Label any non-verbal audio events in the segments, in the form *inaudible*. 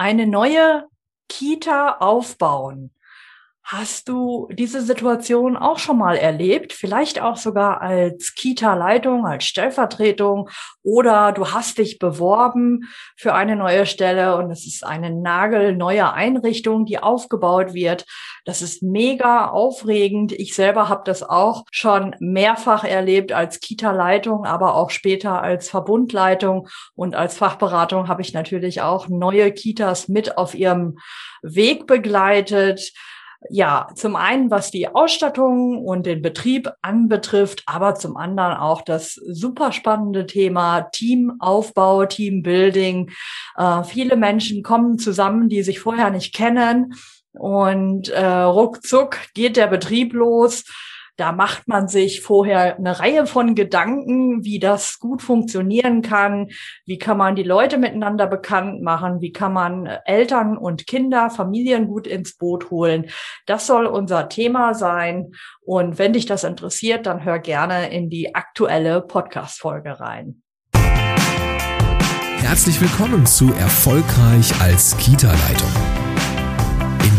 eine neue Kita aufbauen. Hast du diese Situation auch schon mal erlebt? Vielleicht auch sogar als Kita-Leitung, als Stellvertretung oder du hast dich beworben für eine neue Stelle und es ist eine nagelneue Einrichtung, die aufgebaut wird. Das ist mega aufregend. Ich selber habe das auch schon mehrfach erlebt als Kita-Leitung, aber auch später als Verbundleitung und als Fachberatung habe ich natürlich auch neue Kitas mit auf ihrem Weg begleitet ja, zum einen, was die Ausstattung und den Betrieb anbetrifft, aber zum anderen auch das super spannende Thema Teamaufbau, Teambuilding. Äh, viele Menschen kommen zusammen, die sich vorher nicht kennen und äh, ruckzuck geht der Betrieb los. Da macht man sich vorher eine Reihe von Gedanken, wie das gut funktionieren kann, wie kann man die Leute miteinander bekannt machen, wie kann man Eltern und Kinder, Familien gut ins Boot holen. Das soll unser Thema sein. Und wenn dich das interessiert, dann hör gerne in die aktuelle Podcast-Folge rein. Herzlich willkommen zu Erfolgreich als Kita-Leitung.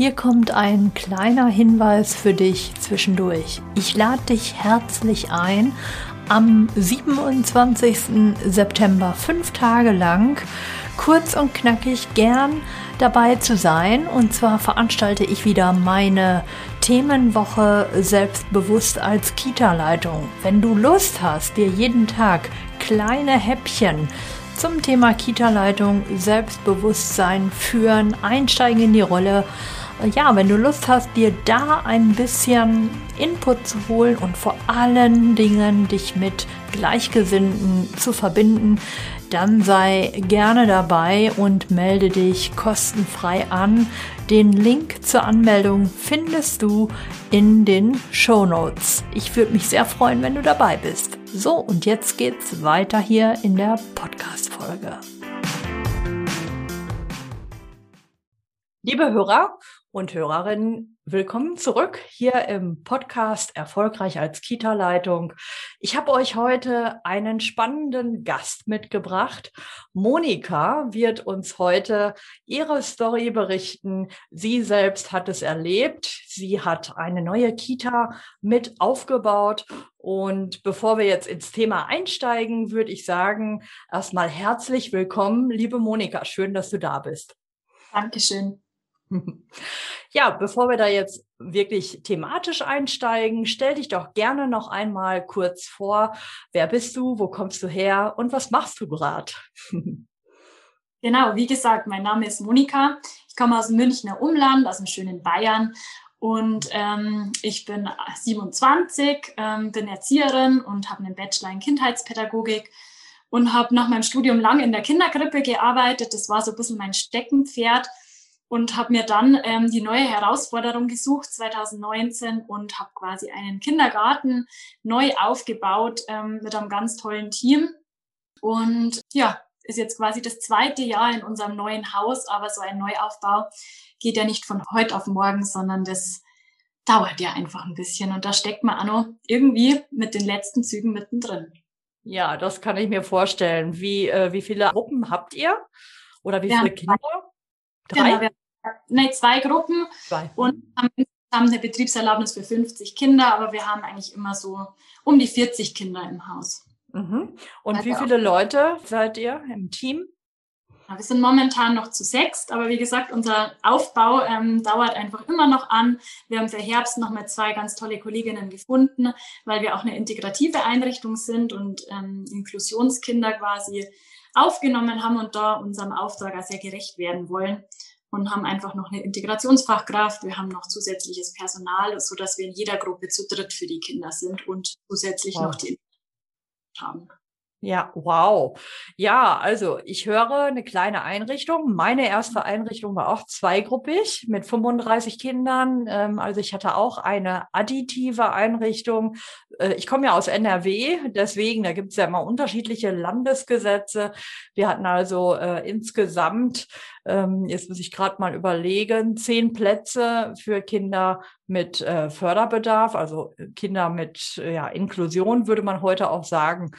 Hier kommt ein kleiner Hinweis für dich zwischendurch. Ich lade dich herzlich ein, am 27. September fünf Tage lang kurz und knackig gern dabei zu sein. Und zwar veranstalte ich wieder meine Themenwoche selbstbewusst als Kita-Leitung. Wenn du Lust hast, dir jeden Tag kleine Häppchen zum Thema Kita-Leitung, Selbstbewusstsein führen, einsteigen in die Rolle, ja, wenn du Lust hast, dir da ein bisschen Input zu holen und vor allen Dingen dich mit Gleichgesinnten zu verbinden, dann sei gerne dabei und melde dich kostenfrei an. Den Link zur Anmeldung findest du in den Show Notes. Ich würde mich sehr freuen, wenn du dabei bist. So, und jetzt geht's weiter hier in der Podcast-Folge. Liebe Hörer und Hörerinnen, willkommen zurück hier im Podcast Erfolgreich als Kita-Leitung. Ich habe euch heute einen spannenden Gast mitgebracht. Monika wird uns heute ihre Story berichten. Sie selbst hat es erlebt. Sie hat eine neue Kita mit aufgebaut. Und bevor wir jetzt ins Thema einsteigen, würde ich sagen, erstmal herzlich willkommen, liebe Monika. Schön, dass du da bist. Dankeschön. *laughs* Ja, bevor wir da jetzt wirklich thematisch einsteigen, stell dich doch gerne noch einmal kurz vor. Wer bist du? Wo kommst du her? Und was machst du gerade? *laughs* Genau, wie gesagt, mein Name ist Monika. Ich komme aus dem Münchner Umland, aus dem schönen Bayern. Und ähm, ich bin 27, ähm, bin Erzieherin und habe einen Bachelor in Kindheitspädagogik und habe nach meinem Studium lang in der Kindergrippe gearbeitet. Das war so ein bisschen mein Steckenpferd und habe mir dann ähm, die neue Herausforderung gesucht 2019 und habe quasi einen Kindergarten neu aufgebaut ähm, mit einem ganz tollen Team. Und ja, ist jetzt quasi das zweite Jahr in unserem neuen Haus, aber so ein Neuaufbau geht ja nicht von heute auf morgen, sondern das dauert ja einfach ein bisschen. Und da steckt man auch noch irgendwie mit den letzten Zügen mittendrin. Ja, das kann ich mir vorstellen. Wie, äh, wie viele Gruppen habt ihr? Oder wie wir viele Kinder? Drei? Genau, ne, zwei Gruppen zwei. und haben insgesamt eine Betriebserlaubnis für 50 Kinder, aber wir haben eigentlich immer so um die 40 Kinder im Haus. Mhm. Und also wie viele Leute seid ihr im Team? Ja, wir sind momentan noch zu sechst, aber wie gesagt, unser Aufbau ähm, dauert einfach immer noch an. Wir haben für Herbst noch mal zwei ganz tolle Kolleginnen gefunden, weil wir auch eine integrative Einrichtung sind und ähm, Inklusionskinder quasi aufgenommen haben und da unserem Auftrag sehr gerecht werden wollen und haben einfach noch eine Integrationsfachkraft. Wir haben noch zusätzliches Personal, so dass wir in jeder Gruppe zu dritt für die Kinder sind und zusätzlich wow. noch die haben. Ja, wow. Ja, also ich höre eine kleine Einrichtung. Meine erste Einrichtung war auch zweigruppig mit 35 Kindern. Ähm, also ich hatte auch eine additive Einrichtung. Äh, ich komme ja aus NRW, deswegen, da gibt es ja immer unterschiedliche Landesgesetze. Wir hatten also äh, insgesamt ähm, jetzt muss ich gerade mal überlegen, zehn Plätze für Kinder mit äh, Förderbedarf, also Kinder mit äh, ja, Inklusion, würde man heute auch sagen.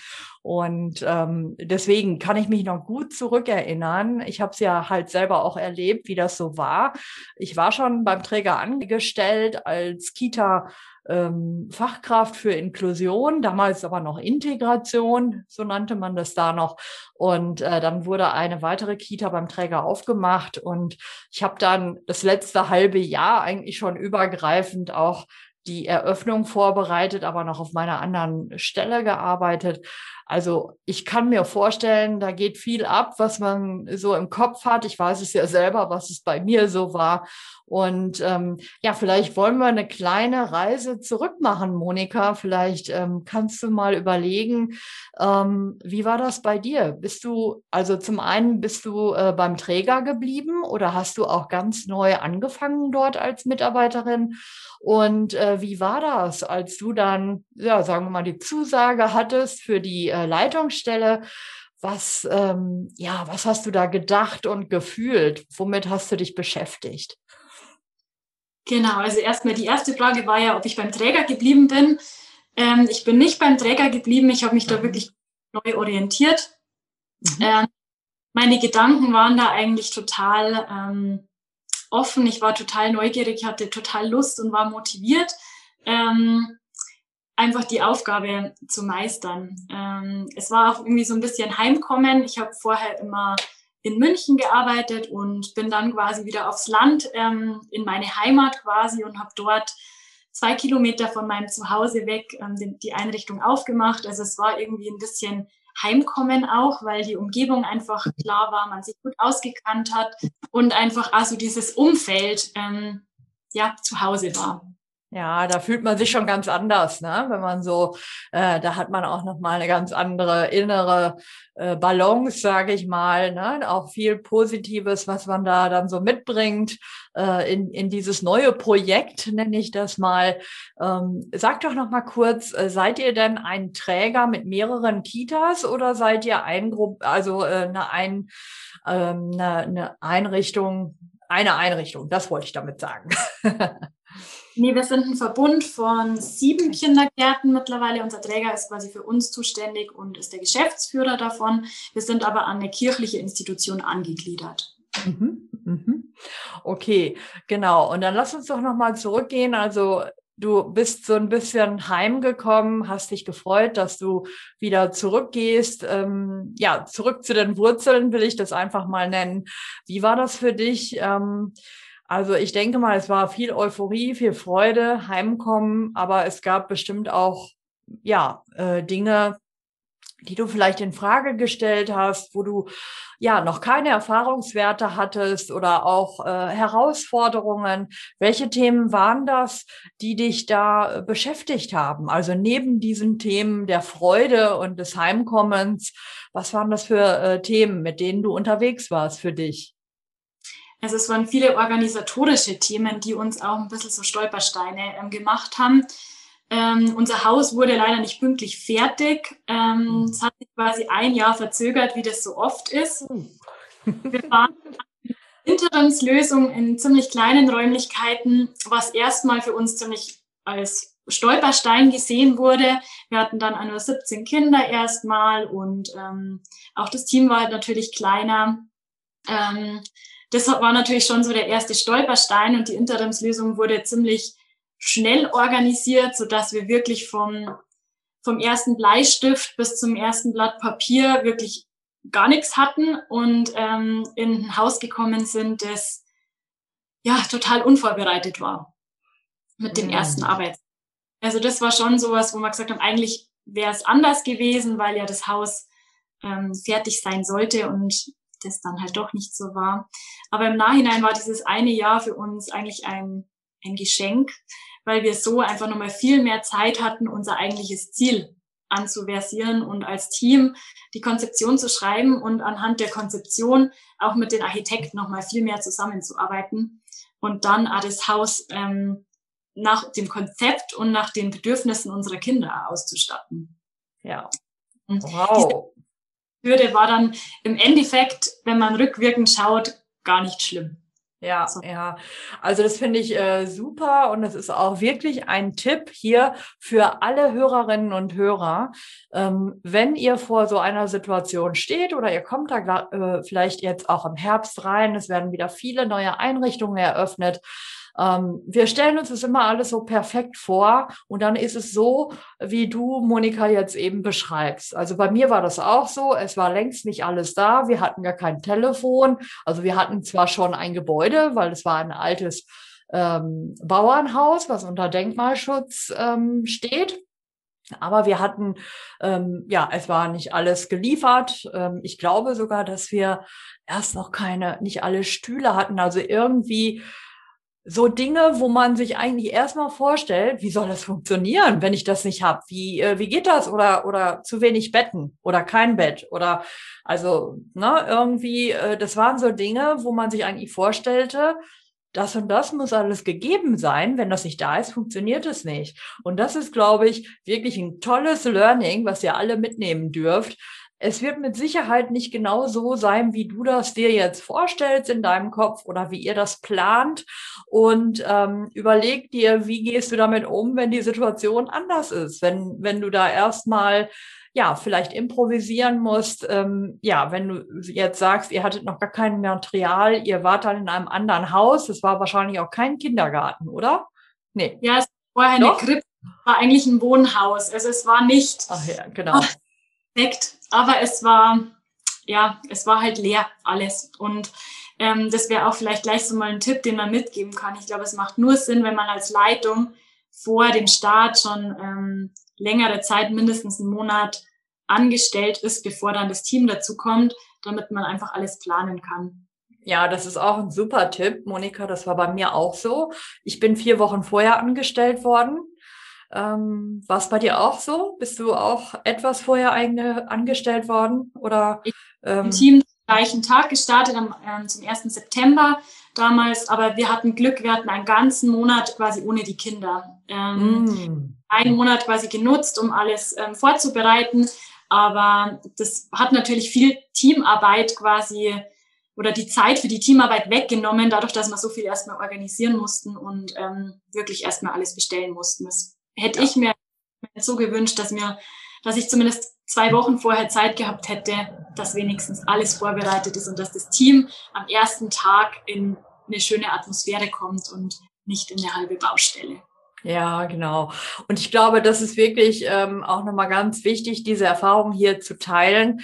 Und ähm, deswegen kann ich mich noch gut zurückerinnern. Ich habe es ja halt selber auch erlebt, wie das so war. Ich war schon beim Träger angestellt als Kita ähm, Fachkraft für Inklusion, damals aber noch Integration, so nannte man das da noch. Und äh, dann wurde eine weitere Kita beim Träger aufgemacht und ich habe dann das letzte halbe Jahr eigentlich schon übergreifend auch die Eröffnung vorbereitet, aber noch auf meiner anderen Stelle gearbeitet. Also ich kann mir vorstellen, da geht viel ab, was man so im Kopf hat. Ich weiß es ja selber, was es bei mir so war. Und ähm, ja, vielleicht wollen wir eine kleine Reise zurück machen, Monika. Vielleicht ähm, kannst du mal überlegen, ähm, wie war das bei dir? Bist du, also zum einen bist du äh, beim Träger geblieben oder hast du auch ganz neu angefangen dort als Mitarbeiterin? Und äh, wie war das, als du dann, ja, sagen wir mal, die Zusage hattest für die äh, Leitungsstelle? Was, ähm, ja, was hast du da gedacht und gefühlt? Womit hast du dich beschäftigt? Genau, also erstmal die erste Frage war ja, ob ich beim Träger geblieben bin. Ähm, ich bin nicht beim Träger geblieben, ich habe mich da mhm. wirklich neu orientiert. Mhm. Ähm, meine Gedanken waren da eigentlich total ähm, offen, ich war total neugierig, ich hatte total Lust und war motiviert, ähm, einfach die Aufgabe zu meistern. Ähm, es war auch irgendwie so ein bisschen Heimkommen. Ich habe vorher immer in München gearbeitet und bin dann quasi wieder aufs Land ähm, in meine Heimat quasi und habe dort zwei Kilometer von meinem Zuhause weg ähm, die, Einrichtung aufgemacht. Also es war irgendwie ein bisschen Heimkommen auch, weil die Umgebung einfach klar war, man sich gut ausgekannt hat und einfach also dieses Umfeld ähm, ja zu Hause war. Ja, da fühlt man sich schon ganz anders, ne? Wenn man so, äh, da hat man auch noch mal eine ganz andere innere äh, Balance, sage ich mal, ne? Auch viel Positives, was man da dann so mitbringt äh, in in dieses neue Projekt, nenne ich das mal. Ähm, sag doch noch mal kurz, äh, seid ihr denn ein Träger mit mehreren Kitas oder seid ihr ein Gruppe, also äh, eine, ein, ähm, eine, eine Einrichtung, eine Einrichtung? Das wollte ich damit sagen. *laughs* Nee, wir sind ein Verbund von sieben Kindergärten mittlerweile. Unser Träger ist quasi für uns zuständig und ist der Geschäftsführer davon. Wir sind aber an eine kirchliche Institution angegliedert. Mhm, mhm. Okay, genau. Und dann lass uns doch nochmal zurückgehen. Also du bist so ein bisschen heimgekommen, hast dich gefreut, dass du wieder zurückgehst. Ähm, ja, zurück zu den Wurzeln will ich das einfach mal nennen. Wie war das für dich? Ähm, also ich denke mal, es war viel Euphorie, viel Freude, Heimkommen, aber es gab bestimmt auch ja äh, Dinge, die du vielleicht in Frage gestellt hast, wo du ja noch keine Erfahrungswerte hattest oder auch äh, Herausforderungen. Welche Themen waren das, die dich da beschäftigt haben? Also neben diesen Themen der Freude und des Heimkommens, was waren das für äh, Themen, mit denen du unterwegs warst für dich? Also es waren viele organisatorische Themen, die uns auch ein bisschen so Stolpersteine ähm, gemacht haben. Ähm, unser Haus wurde leider nicht pünktlich fertig. Ähm, mhm. es hat sich quasi ein Jahr verzögert, wie das so oft ist. Oh. Wir waren Interimslösung in ziemlich kleinen Räumlichkeiten, was erstmal für uns ziemlich als Stolperstein gesehen wurde. Wir hatten dann nur 17 Kinder erstmal und ähm, auch das Team war halt natürlich kleiner. Ähm, das war natürlich schon so der erste Stolperstein und die Interimslösung wurde ziemlich schnell organisiert, so dass wir wirklich vom, vom ersten Bleistift bis zum ersten Blatt Papier wirklich gar nichts hatten und ähm, in ein Haus gekommen sind, das ja total unvorbereitet war mit dem mhm. ersten Arbeits. Also das war schon sowas, wo wir gesagt haben, eigentlich wäre es anders gewesen, weil ja das Haus ähm, fertig sein sollte und das dann halt doch nicht so war. Aber im Nachhinein war dieses eine Jahr für uns eigentlich ein, ein Geschenk, weil wir so einfach nochmal viel mehr Zeit hatten, unser eigentliches Ziel anzuversieren und als Team die Konzeption zu schreiben und anhand der Konzeption auch mit den Architekten nochmal viel mehr zusammenzuarbeiten und dann das Haus ähm, nach dem Konzept und nach den Bedürfnissen unserer Kinder auszustatten. Ja. wow. Hürde war dann im Endeffekt, wenn man rückwirkend schaut, gar nicht schlimm. Ja, so. ja. Also das finde ich äh, super und es ist auch wirklich ein Tipp hier für alle Hörerinnen und Hörer. Ähm, wenn ihr vor so einer Situation steht oder ihr kommt da äh, vielleicht jetzt auch im Herbst rein, es werden wieder viele neue Einrichtungen eröffnet, ähm, wir stellen uns das immer alles so perfekt vor und dann ist es so, wie du, Monika, jetzt eben beschreibst. Also bei mir war das auch so. Es war längst nicht alles da. Wir hatten gar kein Telefon. Also wir hatten zwar schon ein Gebäude, weil es war ein altes ähm, Bauernhaus, was unter Denkmalschutz ähm, steht. Aber wir hatten, ähm, ja, es war nicht alles geliefert. Ähm, ich glaube sogar, dass wir erst noch keine, nicht alle Stühle hatten. Also irgendwie so Dinge, wo man sich eigentlich erstmal vorstellt, wie soll das funktionieren, wenn ich das nicht habe? Wie, äh, wie geht das? Oder, oder zu wenig Betten oder kein Bett oder also, ne, irgendwie, äh, das waren so Dinge, wo man sich eigentlich vorstellte, das und das muss alles gegeben sein. Wenn das nicht da ist, funktioniert es nicht. Und das ist, glaube ich, wirklich ein tolles Learning, was ihr alle mitnehmen dürft, es wird mit Sicherheit nicht genau so sein, wie du das dir jetzt vorstellst in deinem Kopf oder wie ihr das plant. Und ähm, überleg dir, wie gehst du damit um, wenn die Situation anders ist, wenn, wenn du da erstmal ja, vielleicht improvisieren musst. Ähm, ja, wenn du jetzt sagst, ihr hattet noch gar kein Material, ihr wart dann in einem anderen Haus, das war wahrscheinlich auch kein Kindergarten, oder? Nee. Ja, es war vorher Doch? eine Krippe, war eigentlich ein Wohnhaus. Also es war nicht. Ach ja, genau. *laughs* Perfekt aber es war, ja, es war halt leer alles. Und ähm, das wäre auch vielleicht gleich so mal ein Tipp, den man mitgeben kann. Ich glaube, es macht nur Sinn, wenn man als Leitung vor dem Start schon ähm, längere Zeit, mindestens einen Monat angestellt ist, bevor dann das Team dazu kommt, damit man einfach alles planen kann. Ja, das ist auch ein super Tipp, Monika. Das war bei mir auch so. Ich bin vier Wochen vorher angestellt worden ähm, War es bei dir auch so? Bist du auch etwas vorher eigene, angestellt worden? Oder, ich ähm, im Team gleichen Tag gestartet, am, ähm, zum 1. September damals, aber wir hatten Glück, wir hatten einen ganzen Monat quasi ohne die Kinder. Ähm, mm. Einen Monat quasi genutzt, um alles ähm, vorzubereiten, aber das hat natürlich viel Teamarbeit quasi oder die Zeit für die Teamarbeit weggenommen, dadurch, dass wir so viel erstmal organisieren mussten und ähm, wirklich erstmal alles bestellen mussten. Das hätte ja. ich mir so gewünscht, dass mir, dass ich zumindest zwei Wochen vorher Zeit gehabt hätte, dass wenigstens alles vorbereitet ist und dass das Team am ersten Tag in eine schöne Atmosphäre kommt und nicht in eine halbe Baustelle. Ja, genau. Und ich glaube, das ist wirklich ähm, auch nochmal ganz wichtig, diese Erfahrung hier zu teilen,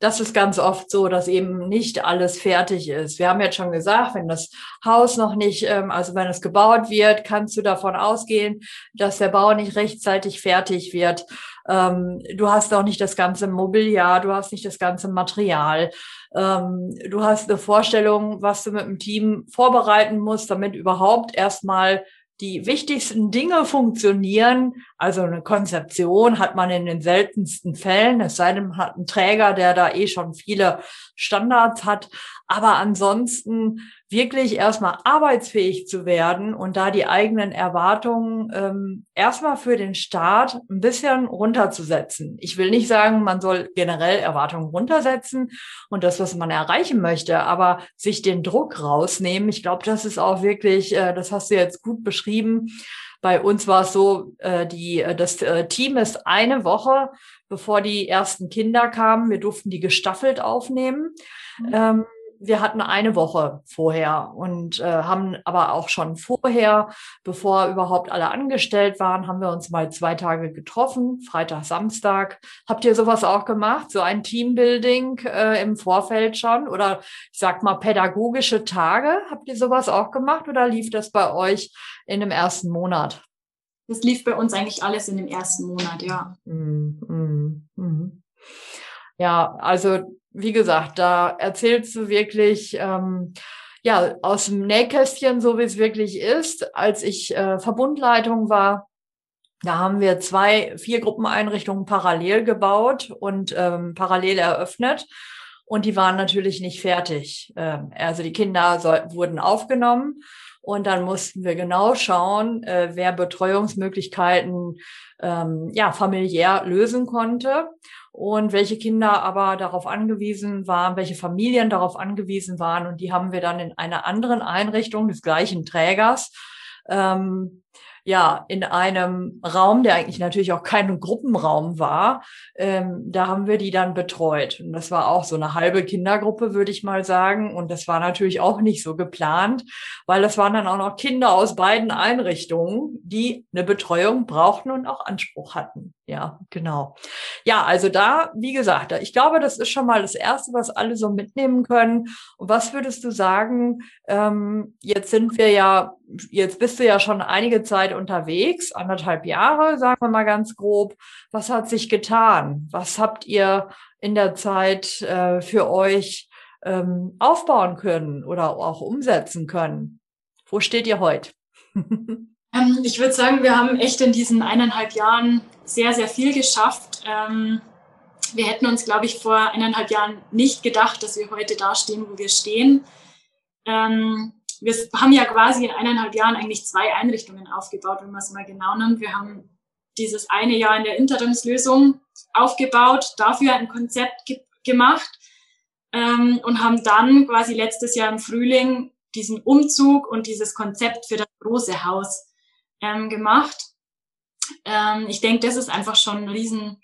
das ist ganz oft so, dass eben nicht alles fertig ist. Wir haben jetzt schon gesagt, wenn das Haus noch nicht, ähm, also wenn es gebaut wird, kannst du davon ausgehen, dass der Bau nicht rechtzeitig fertig wird. Ähm, du hast auch nicht das ganze Mobiliar, du hast nicht das ganze Material. Ähm, du hast eine Vorstellung, was du mit dem Team vorbereiten musst, damit überhaupt erstmal die wichtigsten Dinge funktionieren. Also eine Konzeption hat man in den seltensten Fällen, es sei denn, man hat einen Träger, der da eh schon viele Standards hat. Aber ansonsten wirklich erstmal arbeitsfähig zu werden und da die eigenen Erwartungen ähm, erstmal für den Start ein bisschen runterzusetzen. Ich will nicht sagen, man soll generell Erwartungen runtersetzen und das, was man erreichen möchte, aber sich den Druck rausnehmen. Ich glaube, das ist auch wirklich, äh, das hast du jetzt gut beschrieben. Bei uns war es so, äh, die, äh, das äh, Team ist eine Woche, bevor die ersten Kinder kamen. Wir durften die gestaffelt aufnehmen. Mhm. Ähm, wir hatten eine Woche vorher und äh, haben aber auch schon vorher, bevor überhaupt alle angestellt waren, haben wir uns mal zwei Tage getroffen, Freitag, Samstag. Habt ihr sowas auch gemacht? So ein Teambuilding äh, im Vorfeld schon? Oder ich sag mal pädagogische Tage? Habt ihr sowas auch gemacht oder lief das bei euch in dem ersten Monat? Das lief bei uns eigentlich alles in dem ersten Monat, ja. Mm, mm, mm. Ja, also wie gesagt, da erzählst du wirklich ähm, ja aus dem Nähkästchen, so wie es wirklich ist. Als ich äh, Verbundleitung war, Da haben wir zwei, vier Gruppeneinrichtungen parallel gebaut und ähm, parallel eröffnet. Und die waren natürlich nicht fertig. Ähm, also die Kinder soll, wurden aufgenommen und dann mussten wir genau schauen, äh, wer Betreuungsmöglichkeiten ähm, ja familiär lösen konnte und welche Kinder aber darauf angewiesen waren, welche Familien darauf angewiesen waren. Und die haben wir dann in einer anderen Einrichtung des gleichen Trägers ähm, ja, in einem Raum, der eigentlich natürlich auch kein Gruppenraum war, ähm, da haben wir die dann betreut. Und das war auch so eine halbe Kindergruppe, würde ich mal sagen. Und das war natürlich auch nicht so geplant, weil das waren dann auch noch Kinder aus beiden Einrichtungen, die eine Betreuung brauchten und auch Anspruch hatten. Ja, genau. Ja, also da, wie gesagt, ich glaube, das ist schon mal das Erste, was alle so mitnehmen können. Und was würdest du sagen, ähm, jetzt sind wir ja, jetzt bist du ja schon einige Zeit unterwegs, anderthalb Jahre, sagen wir mal ganz grob. Was hat sich getan? Was habt ihr in der Zeit äh, für euch ähm, aufbauen können oder auch umsetzen können? Wo steht ihr heute? *laughs* Ähm, ich würde sagen, wir haben echt in diesen eineinhalb Jahren sehr, sehr viel geschafft. Ähm, wir hätten uns, glaube ich, vor eineinhalb Jahren nicht gedacht, dass wir heute da stehen, wo wir stehen. Ähm, wir haben ja quasi in eineinhalb Jahren eigentlich zwei Einrichtungen aufgebaut, wenn man es mal genau nimmt. Wir haben dieses eine Jahr in der Interimslösung aufgebaut, dafür ein Konzept ge gemacht ähm, und haben dann quasi letztes Jahr im Frühling diesen Umzug und dieses Konzept für das große Haus ähm, gemacht. Ähm, ich denke, das ist einfach schon ein riesen,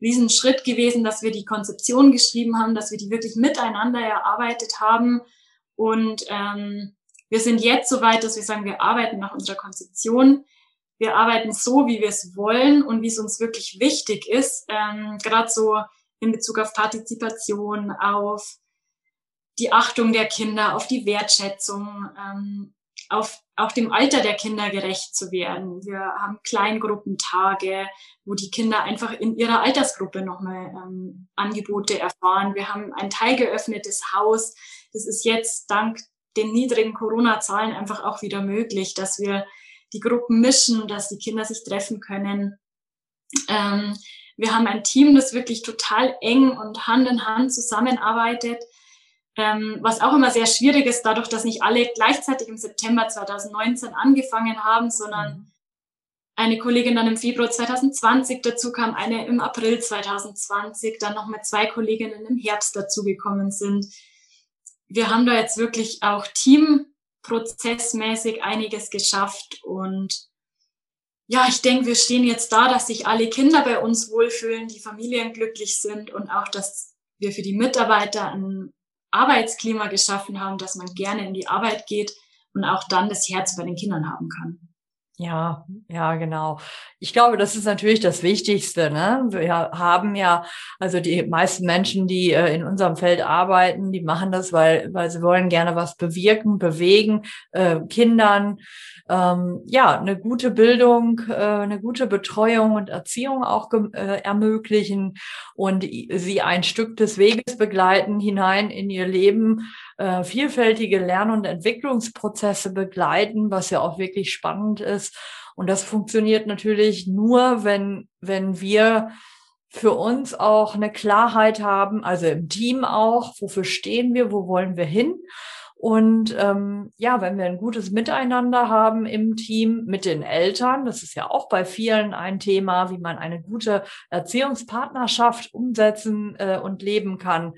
riesen Schritt gewesen, dass wir die Konzeption geschrieben haben, dass wir die wirklich miteinander erarbeitet haben. Und ähm, wir sind jetzt so weit, dass wir sagen, wir arbeiten nach unserer Konzeption. Wir arbeiten so, wie wir es wollen und wie es uns wirklich wichtig ist. Ähm, Gerade so in Bezug auf Partizipation, auf die Achtung der Kinder, auf die Wertschätzung, ähm, auf auch dem Alter der Kinder gerecht zu werden. Wir haben Kleingruppentage, wo die Kinder einfach in ihrer Altersgruppe nochmal ähm, Angebote erfahren. Wir haben ein teilgeöffnetes Haus. Das ist jetzt dank den niedrigen Corona-Zahlen einfach auch wieder möglich, dass wir die Gruppen mischen, dass die Kinder sich treffen können. Ähm, wir haben ein Team, das wirklich total eng und Hand in Hand zusammenarbeitet ähm, was auch immer sehr schwierig ist, dadurch, dass nicht alle gleichzeitig im September 2019 angefangen haben, sondern mhm. eine Kollegin dann im Februar 2020 dazu kam, eine im April 2020, dann noch mit zwei Kolleginnen im Herbst dazugekommen sind. Wir haben da jetzt wirklich auch teamprozessmäßig einiges geschafft und ja, ich denke, wir stehen jetzt da, dass sich alle Kinder bei uns wohlfühlen, die Familien glücklich sind und auch, dass wir für die Mitarbeiter ein Arbeitsklima geschaffen haben, dass man gerne in die Arbeit geht und auch dann das Herz bei den Kindern haben kann. Ja, ja, genau. Ich glaube, das ist natürlich das Wichtigste. Ne? Wir haben ja, also die meisten Menschen, die äh, in unserem Feld arbeiten, die machen das, weil, weil sie wollen gerne was bewirken, bewegen, äh, Kindern, ähm, ja, eine gute Bildung, äh, eine gute Betreuung und Erziehung auch äh, ermöglichen und sie ein Stück des Weges begleiten hinein in ihr Leben, äh, vielfältige Lern- und Entwicklungsprozesse begleiten, was ja auch wirklich spannend ist. Und das funktioniert natürlich nur, wenn, wenn wir für uns auch eine Klarheit haben, also im Team auch, wofür stehen wir, wo wollen wir hin und ähm, ja, wenn wir ein gutes Miteinander haben im Team mit den Eltern, das ist ja auch bei vielen ein Thema, wie man eine gute Erziehungspartnerschaft umsetzen äh, und leben kann,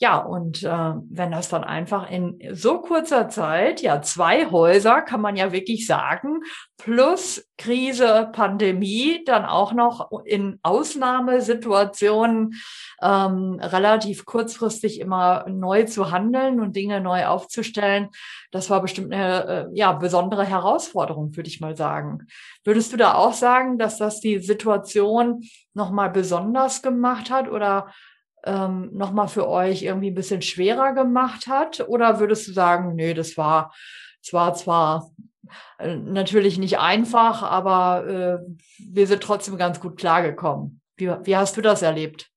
ja, und äh, wenn das dann einfach in so kurzer Zeit, ja, zwei Häuser kann man ja wirklich sagen, plus Krise, Pandemie, dann auch noch in Ausnahmesituationen ähm, relativ kurzfristig immer neu zu handeln und Dinge neu aufzustellen, das war bestimmt eine äh, ja, besondere Herausforderung, würde ich mal sagen. Würdest du da auch sagen, dass das die Situation nochmal besonders gemacht hat oder ähm, nochmal für euch irgendwie ein bisschen schwerer gemacht hat? Oder würdest du sagen, nee, das war, zwar äh, natürlich nicht einfach, aber äh, wir sind trotzdem ganz gut klargekommen. Wie, wie hast du das erlebt?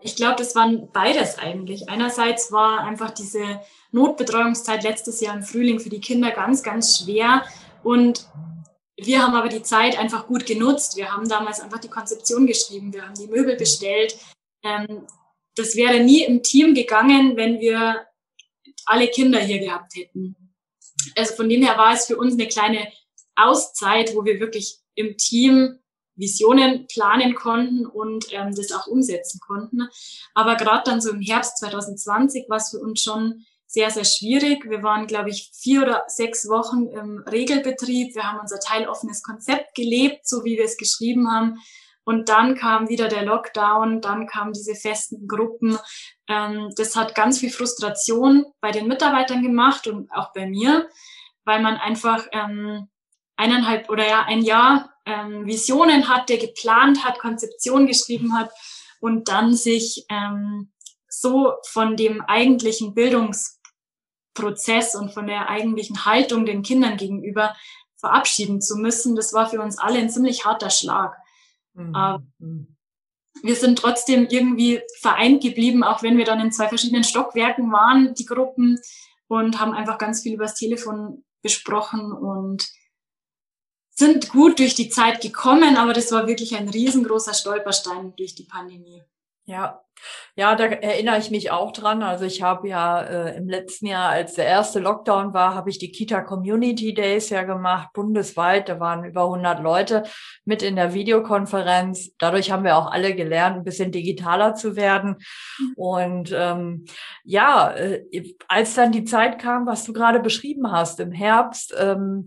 Ich glaube, das waren beides eigentlich. Einerseits war einfach diese Notbetreuungszeit letztes Jahr im Frühling für die Kinder ganz, ganz schwer. Und wir haben aber die Zeit einfach gut genutzt. Wir haben damals einfach die Konzeption geschrieben, wir haben die Möbel bestellt. Ähm, das wäre nie im Team gegangen, wenn wir alle Kinder hier gehabt hätten. Also von dem her war es für uns eine kleine Auszeit, wo wir wirklich im Team Visionen planen konnten und ähm, das auch umsetzen konnten. Aber gerade dann so im Herbst 2020 war es für uns schon sehr, sehr schwierig. Wir waren, glaube ich, vier oder sechs Wochen im Regelbetrieb. Wir haben unser teiloffenes Konzept gelebt, so wie wir es geschrieben haben. Und dann kam wieder der Lockdown, dann kamen diese festen Gruppen. Ähm, das hat ganz viel Frustration bei den Mitarbeitern gemacht und auch bei mir, weil man einfach ähm, eineinhalb oder ja ein Jahr ähm, Visionen hatte, geplant hat, Konzeption geschrieben hat und dann sich ähm, so von dem eigentlichen Bildungsprozess und von der eigentlichen Haltung den Kindern gegenüber verabschieden zu müssen, das war für uns alle ein ziemlich harter Schlag. Mhm. Wir sind trotzdem irgendwie vereint geblieben, auch wenn wir dann in zwei verschiedenen Stockwerken waren, die Gruppen, und haben einfach ganz viel übers Telefon besprochen und sind gut durch die Zeit gekommen, aber das war wirklich ein riesengroßer Stolperstein durch die Pandemie. Ja, ja, da erinnere ich mich auch dran. Also ich habe ja äh, im letzten Jahr, als der erste Lockdown war, habe ich die Kita Community Days ja gemacht, bundesweit. Da waren über 100 Leute mit in der Videokonferenz. Dadurch haben wir auch alle gelernt, ein bisschen digitaler zu werden. Und ähm, ja, äh, als dann die Zeit kam, was du gerade beschrieben hast, im Herbst, ähm,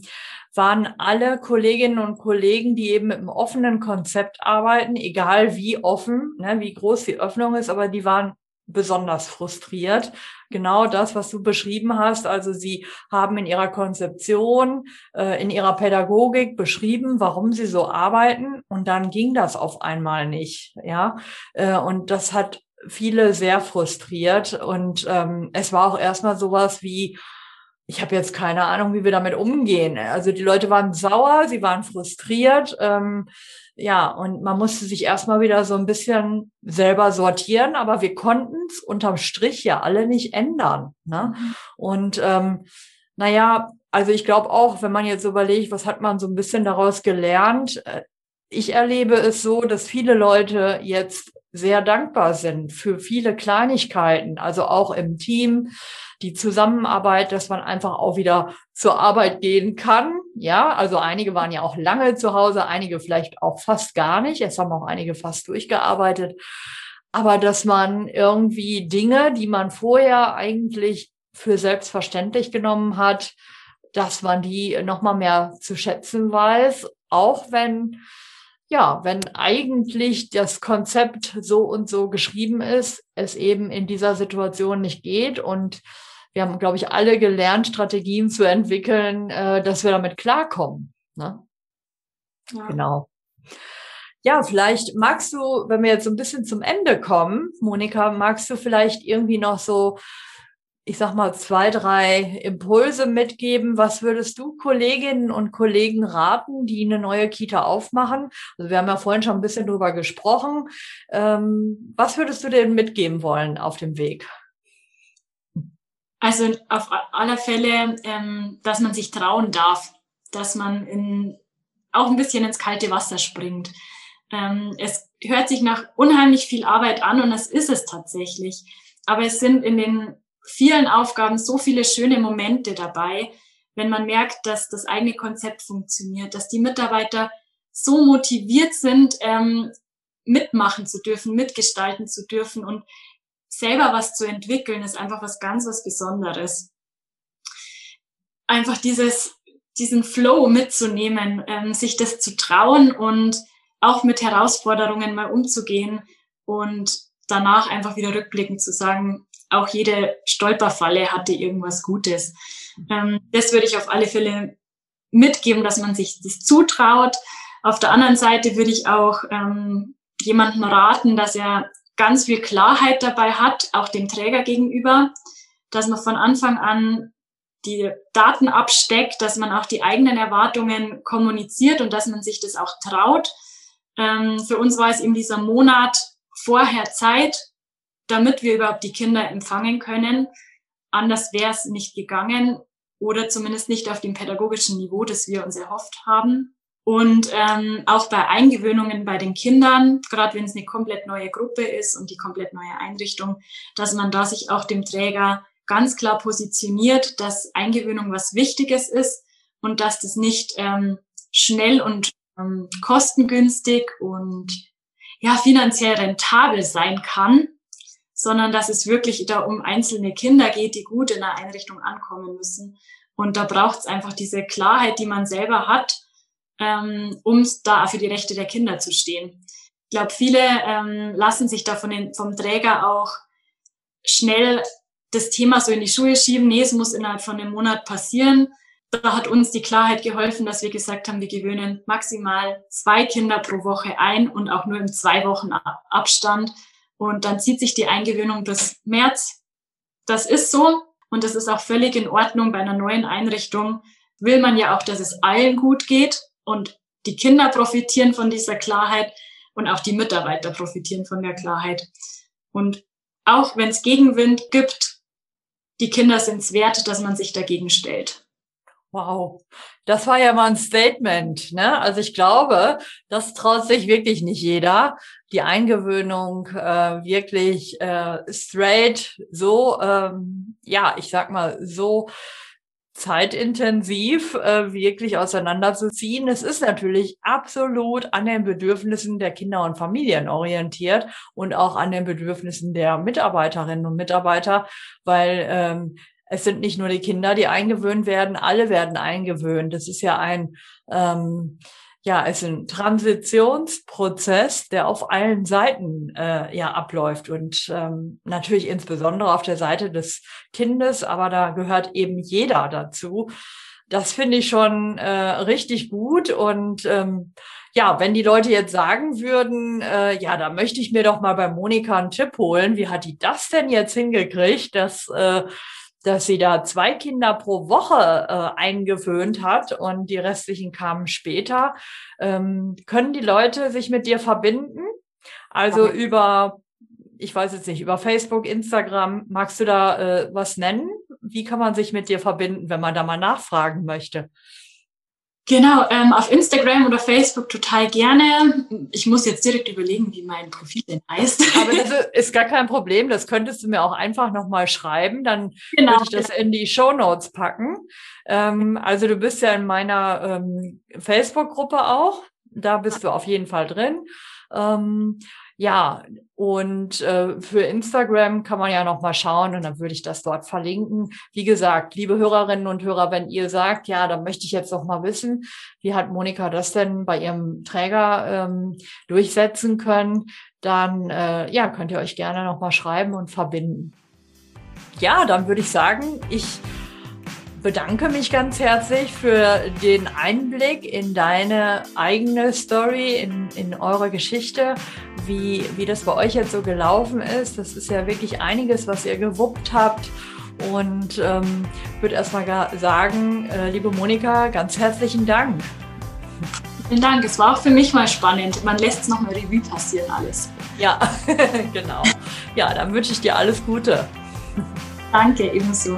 waren alle Kolleginnen und Kollegen, die eben mit einem offenen Konzept arbeiten, egal wie offen, ne, wie groß die Öffnung ist, aber die waren besonders frustriert. Genau das, was du beschrieben hast. Also sie haben in ihrer Konzeption, äh, in ihrer Pädagogik beschrieben, warum sie so arbeiten. Und dann ging das auf einmal nicht. Ja, äh, und das hat viele sehr frustriert. Und ähm, es war auch erstmal sowas wie, ich habe jetzt keine Ahnung, wie wir damit umgehen. Also die Leute waren sauer, sie waren frustriert. Ähm, ja, und man musste sich erstmal wieder so ein bisschen selber sortieren, aber wir konnten es unterm Strich ja alle nicht ändern. Ne? Mhm. Und ähm, naja, also ich glaube auch, wenn man jetzt überlegt, was hat man so ein bisschen daraus gelernt, äh, ich erlebe es so, dass viele Leute jetzt sehr dankbar sind für viele Kleinigkeiten, also auch im Team, die Zusammenarbeit, dass man einfach auch wieder zur Arbeit gehen kann. Ja, also einige waren ja auch lange zu Hause, einige vielleicht auch fast gar nicht. Es haben auch einige fast durchgearbeitet. Aber dass man irgendwie Dinge, die man vorher eigentlich für selbstverständlich genommen hat, dass man die nochmal mehr zu schätzen weiß, auch wenn ja, wenn eigentlich das Konzept so und so geschrieben ist, es eben in dieser Situation nicht geht und wir haben, glaube ich, alle gelernt, Strategien zu entwickeln, äh, dass wir damit klarkommen. Ne? Ja. Genau. Ja, vielleicht magst du, wenn wir jetzt so ein bisschen zum Ende kommen, Monika, magst du vielleicht irgendwie noch so, ich sag mal, zwei, drei Impulse mitgeben? Was würdest du Kolleginnen und Kollegen raten, die eine neue Kita aufmachen? Also wir haben ja vorhin schon ein bisschen drüber gesprochen. Ähm, was würdest du denen mitgeben wollen auf dem Weg? Also auf aller Fälle, ähm, dass man sich trauen darf, dass man in, auch ein bisschen ins kalte Wasser springt. Ähm, es hört sich nach unheimlich viel Arbeit an und das ist es tatsächlich. Aber es sind in den vielen Aufgaben so viele schöne Momente dabei, wenn man merkt, dass das eigene Konzept funktioniert, dass die Mitarbeiter so motiviert sind, ähm, mitmachen zu dürfen, mitgestalten zu dürfen und selber was zu entwickeln, ist einfach was ganz was Besonderes. Einfach dieses, diesen Flow mitzunehmen, ähm, sich das zu trauen und auch mit Herausforderungen mal umzugehen und danach einfach wieder rückblickend zu sagen, auch jede Stolperfalle hatte irgendwas Gutes. Ähm, das würde ich auf alle Fälle mitgeben, dass man sich das zutraut. Auf der anderen Seite würde ich auch ähm, jemandem raten, dass er ganz viel Klarheit dabei hat, auch dem Träger gegenüber, dass man von Anfang an die Daten absteckt, dass man auch die eigenen Erwartungen kommuniziert und dass man sich das auch traut. Ähm, für uns war es eben dieser Monat vorher Zeit, damit wir überhaupt die Kinder empfangen können. Anders wäre es nicht gegangen oder zumindest nicht auf dem pädagogischen Niveau, das wir uns erhofft haben. Und ähm, auch bei Eingewöhnungen bei den Kindern, gerade wenn es eine komplett neue Gruppe ist und die komplett neue Einrichtung, dass man da sich auch dem Träger ganz klar positioniert, dass Eingewöhnung was Wichtiges ist und dass das nicht ähm, schnell und ähm, kostengünstig und ja finanziell rentabel sein kann, sondern dass es wirklich da um einzelne Kinder geht, die gut in der Einrichtung ankommen müssen. Und da braucht es einfach diese Klarheit, die man selber hat, ähm, um da für die Rechte der Kinder zu stehen. Ich glaube, viele ähm, lassen sich da von den, vom Träger auch schnell das Thema so in die Schuhe schieben. Nee, es muss innerhalb von einem Monat passieren. Da hat uns die Klarheit geholfen, dass wir gesagt haben, wir gewöhnen maximal zwei Kinder pro Woche ein und auch nur im zwei Wochen Abstand. Und dann zieht sich die Eingewöhnung bis März. Das ist so. Und das ist auch völlig in Ordnung. Bei einer neuen Einrichtung will man ja auch, dass es allen gut geht. Und die Kinder profitieren von dieser Klarheit und auch die Mitarbeiter profitieren von der Klarheit. Und auch wenn es Gegenwind gibt, die Kinder sind es wert, dass man sich dagegen stellt. Wow, das war ja mal ein Statement. Ne? Also ich glaube, das traut sich wirklich nicht jeder, die Eingewöhnung äh, wirklich äh, straight so, ähm, ja, ich sag mal so zeitintensiv äh, wirklich auseinanderzuziehen. Es ist natürlich absolut an den Bedürfnissen der Kinder und Familien orientiert und auch an den Bedürfnissen der Mitarbeiterinnen und Mitarbeiter, weil ähm, es sind nicht nur die Kinder, die eingewöhnt werden, alle werden eingewöhnt. Das ist ja ein ähm, ja, es ist ein Transitionsprozess, der auf allen Seiten äh, ja abläuft und ähm, natürlich insbesondere auf der Seite des Kindes, aber da gehört eben jeder dazu. Das finde ich schon äh, richtig gut und ähm, ja, wenn die Leute jetzt sagen würden, äh, ja, da möchte ich mir doch mal bei Monika einen Tipp holen, wie hat die das denn jetzt hingekriegt, dass äh, dass sie da zwei Kinder pro Woche äh, eingewöhnt hat und die restlichen kamen später. Ähm, können die Leute sich mit dir verbinden? Also okay. über, ich weiß jetzt nicht, über Facebook, Instagram, magst du da äh, was nennen? Wie kann man sich mit dir verbinden, wenn man da mal nachfragen möchte? Genau, ähm, auf Instagram oder Facebook total gerne. Ich muss jetzt direkt überlegen, wie mein Profil denn heißt. Aber das *laughs* ist gar kein Problem. Das könntest du mir auch einfach nochmal schreiben. Dann genau, würde ich das in die Show Notes packen. Ähm, also du bist ja in meiner ähm, Facebook-Gruppe auch. Da bist du auf jeden Fall drin. Ähm, ja, und äh, für Instagram kann man ja noch mal schauen und dann würde ich das dort verlinken. Wie gesagt, liebe Hörerinnen und Hörer, wenn ihr sagt, ja, dann möchte ich jetzt noch mal wissen, wie hat Monika das denn bei ihrem Träger ähm, durchsetzen können, dann äh, ja, könnt ihr euch gerne noch mal schreiben und verbinden. Ja, dann würde ich sagen, ich bedanke mich ganz herzlich für den Einblick in deine eigene Story, in, in eure Geschichte, wie, wie das bei euch jetzt so gelaufen ist. Das ist ja wirklich einiges, was ihr gewuppt habt. Und ähm, würde erstmal sagen, äh, liebe Monika, ganz herzlichen Dank. Vielen Dank. Es war auch für mich mal spannend. Man lässt es nochmal Revue passieren, alles. Ja, *laughs* genau. Ja, dann wünsche ich dir alles Gute. Danke, ebenso.